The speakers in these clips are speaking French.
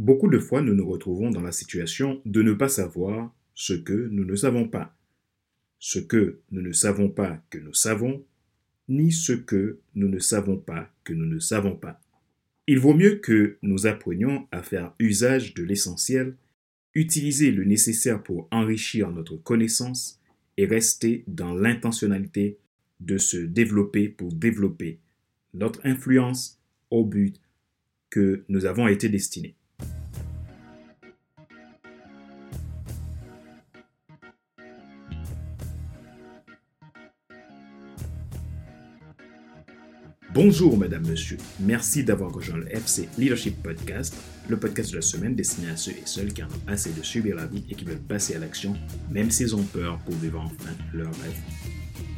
Beaucoup de fois, nous nous retrouvons dans la situation de ne pas savoir ce que nous ne savons pas, ce que nous ne savons pas que nous savons, ni ce que nous ne savons pas que nous ne savons pas. Il vaut mieux que nous apprenions à faire usage de l'essentiel, utiliser le nécessaire pour enrichir notre connaissance et rester dans l'intentionnalité de se développer pour développer notre influence au but que nous avons été destinés. Bonjour Madame, Monsieur. Merci d'avoir rejoint le FC Leadership Podcast, le podcast de la semaine destiné à ceux et celles qui en ont assez de subir la vie et qui veulent passer à l'action, même s'ils ont peur pour vivre enfin leur rêve.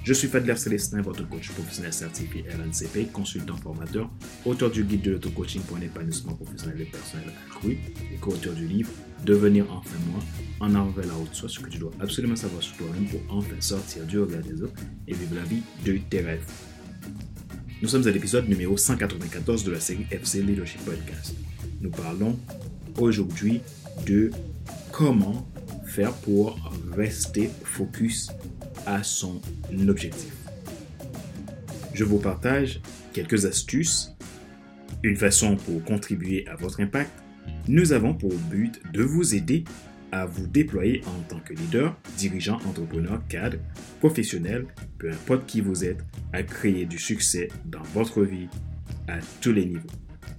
Je suis Fadler Célestin, votre coach professionnel certifié RNCP, consultant formateur, auteur du guide de l'auto-coaching pour un épanouissement professionnel et personnel accru et co-auteur du livre Devenir enfin moi, en vers la haute soi, ce que tu dois absolument savoir sur toi-même pour enfin sortir du regard des autres et vivre la vie de tes rêves. Nous sommes à l'épisode numéro 194 de la série FC Leadership Podcast. Nous parlons aujourd'hui de comment faire pour rester focus à son objectif. Je vous partage quelques astuces, une façon pour contribuer à votre impact. Nous avons pour but de vous aider à vous déployer en tant que leader, dirigeant, entrepreneur, cadre, professionnel, peu importe qui vous êtes, à créer du succès dans votre vie à tous les niveaux,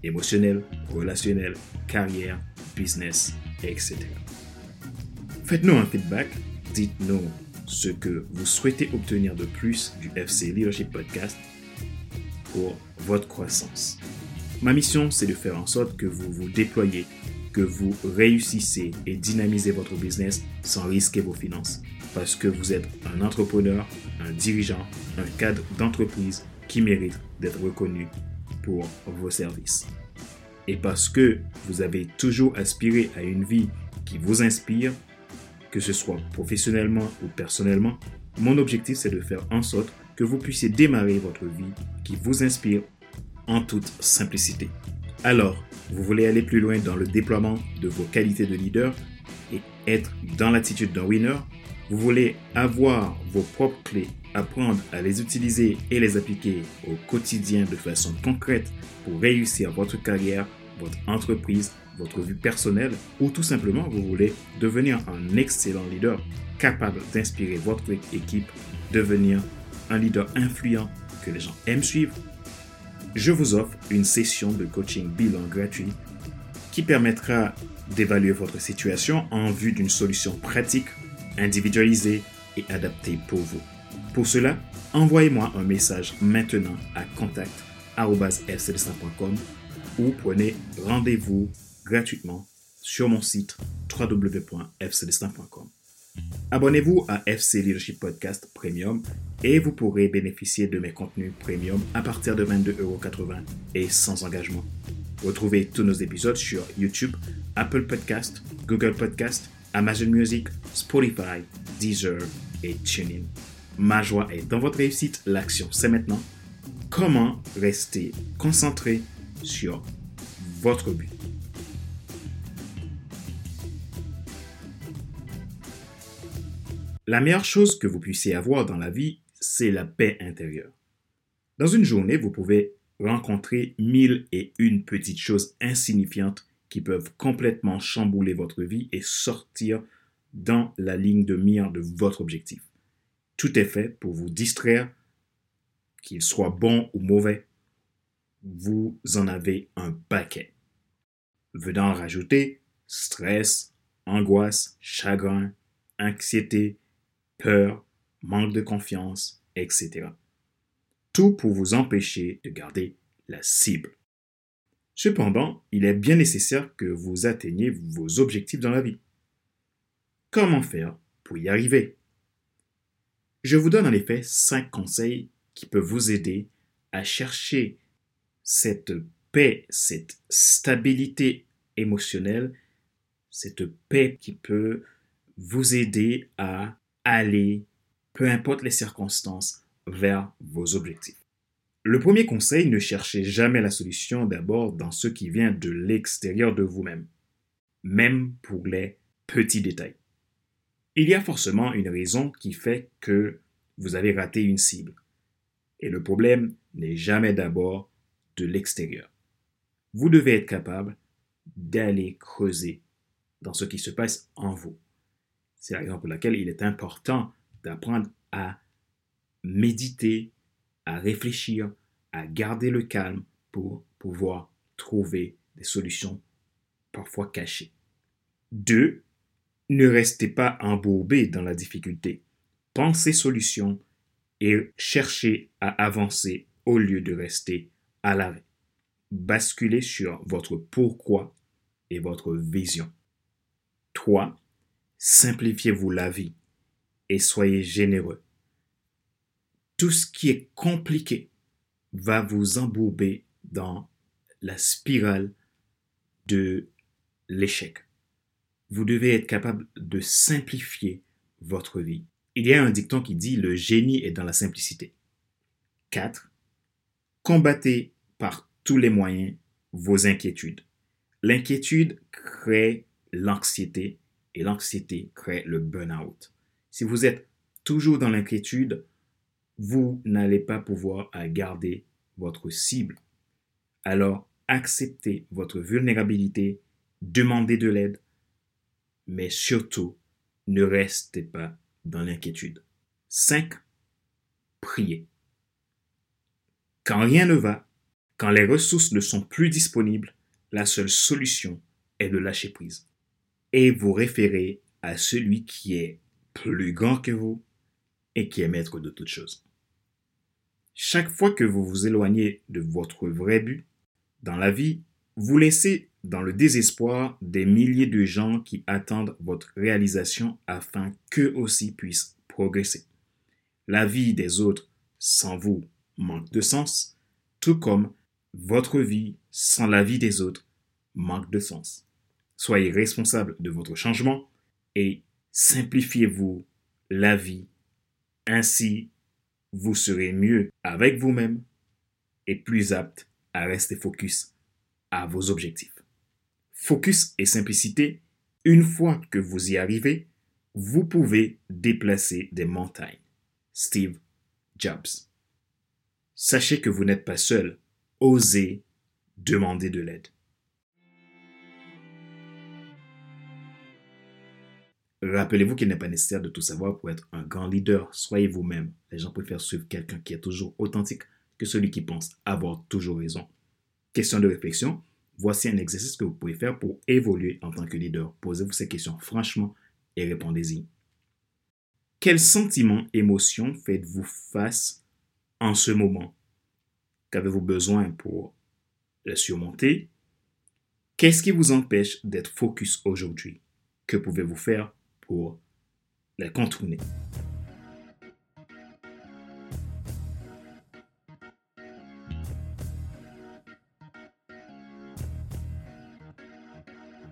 émotionnel, relationnel, carrière, business, etc. Faites-nous un feedback, dites-nous ce que vous souhaitez obtenir de plus du FC Leadership Podcast pour votre croissance. Ma mission, c'est de faire en sorte que vous vous déployez que vous réussissez et dynamisez votre business sans risquer vos finances. Parce que vous êtes un entrepreneur, un dirigeant, un cadre d'entreprise qui mérite d'être reconnu pour vos services. Et parce que vous avez toujours aspiré à une vie qui vous inspire, que ce soit professionnellement ou personnellement, mon objectif c'est de faire en sorte que vous puissiez démarrer votre vie qui vous inspire en toute simplicité. Alors, vous voulez aller plus loin dans le déploiement de vos qualités de leader et être dans l'attitude d'un winner? Vous voulez avoir vos propres clés, apprendre à les utiliser et les appliquer au quotidien de façon concrète pour réussir votre carrière, votre entreprise, votre vie personnelle ou tout simplement vous voulez devenir un excellent leader capable d'inspirer votre équipe, devenir un leader influent que les gens aiment suivre? Je vous offre une session de coaching bilan gratuit qui permettra d'évaluer votre situation en vue d'une solution pratique, individualisée et adaptée pour vous. Pour cela, envoyez-moi un message maintenant à contact.fcdestin.com ou prenez rendez-vous gratuitement sur mon site www.fcdestin.com. Abonnez-vous à FC Leadership Podcast Premium et vous pourrez bénéficier de mes contenus premium à partir de 22,80€ et sans engagement. Retrouvez tous nos épisodes sur YouTube, Apple Podcast, Google Podcast, Amazon Music, Spotify, Deezer et TuneIn. Ma joie est dans votre réussite. L'action, c'est maintenant. Comment rester concentré sur votre but? La meilleure chose que vous puissiez avoir dans la vie, c'est la paix intérieure. Dans une journée, vous pouvez rencontrer mille et une petites choses insignifiantes qui peuvent complètement chambouler votre vie et sortir dans la ligne de mire de votre objectif. Tout est fait pour vous distraire, qu'il soit bon ou mauvais. Vous en avez un paquet. Venant rajouter stress, angoisse, chagrin, anxiété, peur, manque de confiance, etc. Tout pour vous empêcher de garder la cible. Cependant, il est bien nécessaire que vous atteigniez vos objectifs dans la vie. Comment faire pour y arriver? Je vous donne en effet 5 conseils qui peuvent vous aider à chercher cette paix, cette stabilité émotionnelle, cette paix qui peut vous aider à aller, peu importe les circonstances, vers vos objectifs. Le premier conseil, ne cherchez jamais la solution d'abord dans ce qui vient de l'extérieur de vous-même. même pour les petits détails. Il y a forcément une raison qui fait que vous avez raté une cible. Et le problème n'est jamais d'abord de l'extérieur. Vous devez être capable d'aller creuser dans ce qui se passe en vous. C'est la raison pour laquelle il est important d'apprendre à méditer, à réfléchir, à garder le calme pour pouvoir trouver des solutions parfois cachées. Deux, ne restez pas embourbé dans la difficulté. Pensez solution et cherchez à avancer au lieu de rester à l'arrêt. Basculez sur votre pourquoi et votre vision. 3. Simplifiez-vous la vie et soyez généreux. Tout ce qui est compliqué va vous embourber dans la spirale de l'échec. Vous devez être capable de simplifier votre vie. Il y a un dicton qui dit le génie est dans la simplicité. 4. Combattez par tous les moyens vos inquiétudes. L'inquiétude crée l'anxiété et l'anxiété crée le burn-out. Si vous êtes toujours dans l'inquiétude, vous n'allez pas pouvoir garder votre cible. Alors, acceptez votre vulnérabilité, demandez de l'aide, mais surtout, ne restez pas dans l'inquiétude. 5. Priez. Quand rien ne va, quand les ressources ne sont plus disponibles, la seule solution est de lâcher prise et vous référer à celui qui est plus grand que vous et qui est maître de toutes choses. Chaque fois que vous vous éloignez de votre vrai but dans la vie, vous laissez dans le désespoir des milliers de gens qui attendent votre réalisation afin qu'eux aussi puissent progresser. La vie des autres sans vous manque de sens, tout comme votre vie sans la vie des autres manque de sens. Soyez responsable de votre changement et simplifiez-vous la vie. Ainsi, vous serez mieux avec vous-même et plus apte à rester focus à vos objectifs. Focus et simplicité, une fois que vous y arrivez, vous pouvez déplacer des montagnes. Steve Jobs. Sachez que vous n'êtes pas seul. Osez demander de l'aide. Rappelez-vous qu'il n'est pas nécessaire de tout savoir pour être un grand leader. Soyez vous-même. Les gens préfèrent suivre quelqu'un qui est toujours authentique que celui qui pense avoir toujours raison. Question de réflexion. Voici un exercice que vous pouvez faire pour évoluer en tant que leader. Posez-vous ces questions franchement et répondez-y. Quels sentiments, émotions faites-vous face en ce moment? Qu'avez-vous besoin pour les surmonter? Qu'est-ce qui vous empêche d'être focus aujourd'hui? Que pouvez-vous faire pour la contourner.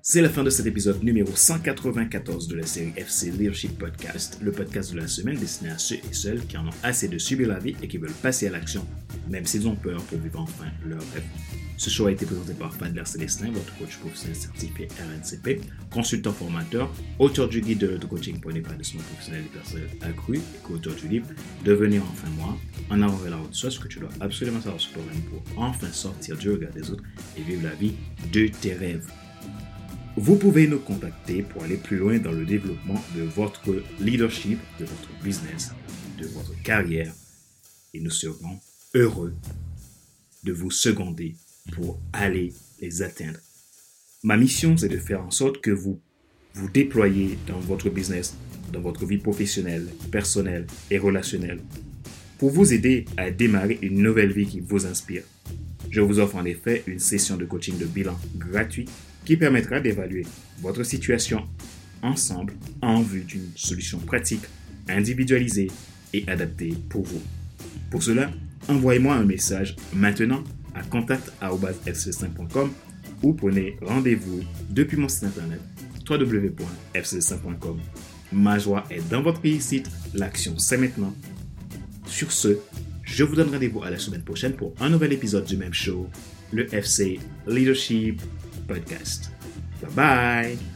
C'est la fin de cet épisode numéro 194 de la série FC Leadership Podcast, le podcast de la semaine destiné à ceux et celles qui en ont assez de subir la vie et qui veulent passer à l'action, même s'ils ont peur pour vivre enfin leur rêve. Ce show a été présenté par Fadler Célestin, votre coach professionnel certifié RNCP, consultant formateur, auteur du guide de coaching pour des professionnel et personnel accru et co-auteur du livre Devenir enfin moi, en avant vers la route, ce que tu dois absolument savoir sur toi-même pour enfin sortir du regard des autres et vivre la vie de tes rêves. Vous pouvez nous contacter pour aller plus loin dans le développement de votre leadership, de votre business, de votre carrière et nous serons heureux de vous seconder pour aller les atteindre. Ma mission, c'est de faire en sorte que vous vous déployez dans votre business, dans votre vie professionnelle, personnelle et relationnelle, pour vous aider à démarrer une nouvelle vie qui vous inspire. Je vous offre en effet une session de coaching de bilan gratuit qui permettra d'évaluer votre situation ensemble en vue d'une solution pratique, individualisée et adaptée pour vous. Pour cela, envoyez-moi un message maintenant à contact.fc5.com ou prenez rendez-vous depuis mon site internet www.fc5.com. Ma joie est dans votre réussite, l'action c'est maintenant. Sur ce, je vous donne rendez-vous à la semaine prochaine pour un nouvel épisode du même show, le FC Leadership Podcast. Bye bye!